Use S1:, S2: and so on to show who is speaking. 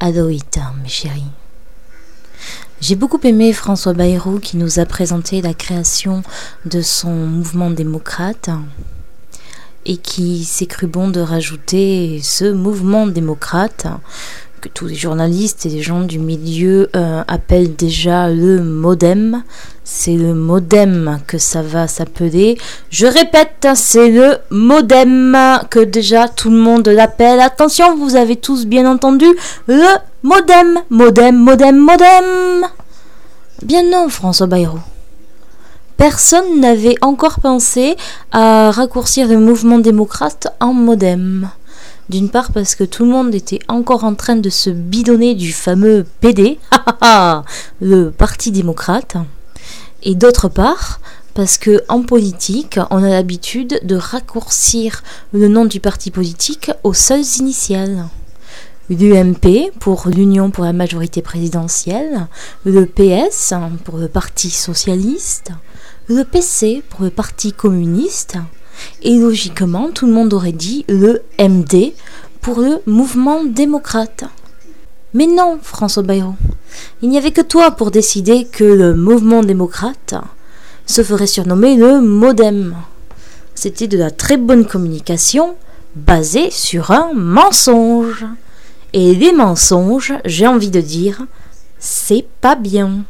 S1: Adoïta, mes chéris. J'ai beaucoup aimé François Bayrou qui nous a présenté la création de son mouvement démocrate et qui s'est cru bon de rajouter ce mouvement démocrate tous les journalistes et les gens du milieu euh, appellent déjà le modem. C'est le modem que ça va s'appeler. Je répète, c'est le modem que déjà tout le monde l'appelle. Attention, vous avez tous bien entendu le modem, modem, modem, modem. Bien non, François Bayrou. Personne n'avait encore pensé à raccourcir le mouvement démocrate en modem. D'une part parce que tout le monde était encore en train de se bidonner du fameux PD, le Parti démocrate. Et d'autre part parce que en politique, on a l'habitude de raccourcir le nom du parti politique aux seules initiales. L'UMP pour l'Union pour la majorité présidentielle, le PS pour le Parti socialiste, le PC pour le Parti communiste, et logiquement, tout le monde aurait dit le MD pour le mouvement démocrate. Mais non, François Bayrou, il n'y avait que toi pour décider que le mouvement démocrate se ferait surnommer le Modem. C'était de la très bonne communication basée sur un mensonge. Et les mensonges, j'ai envie de dire, c'est pas bien.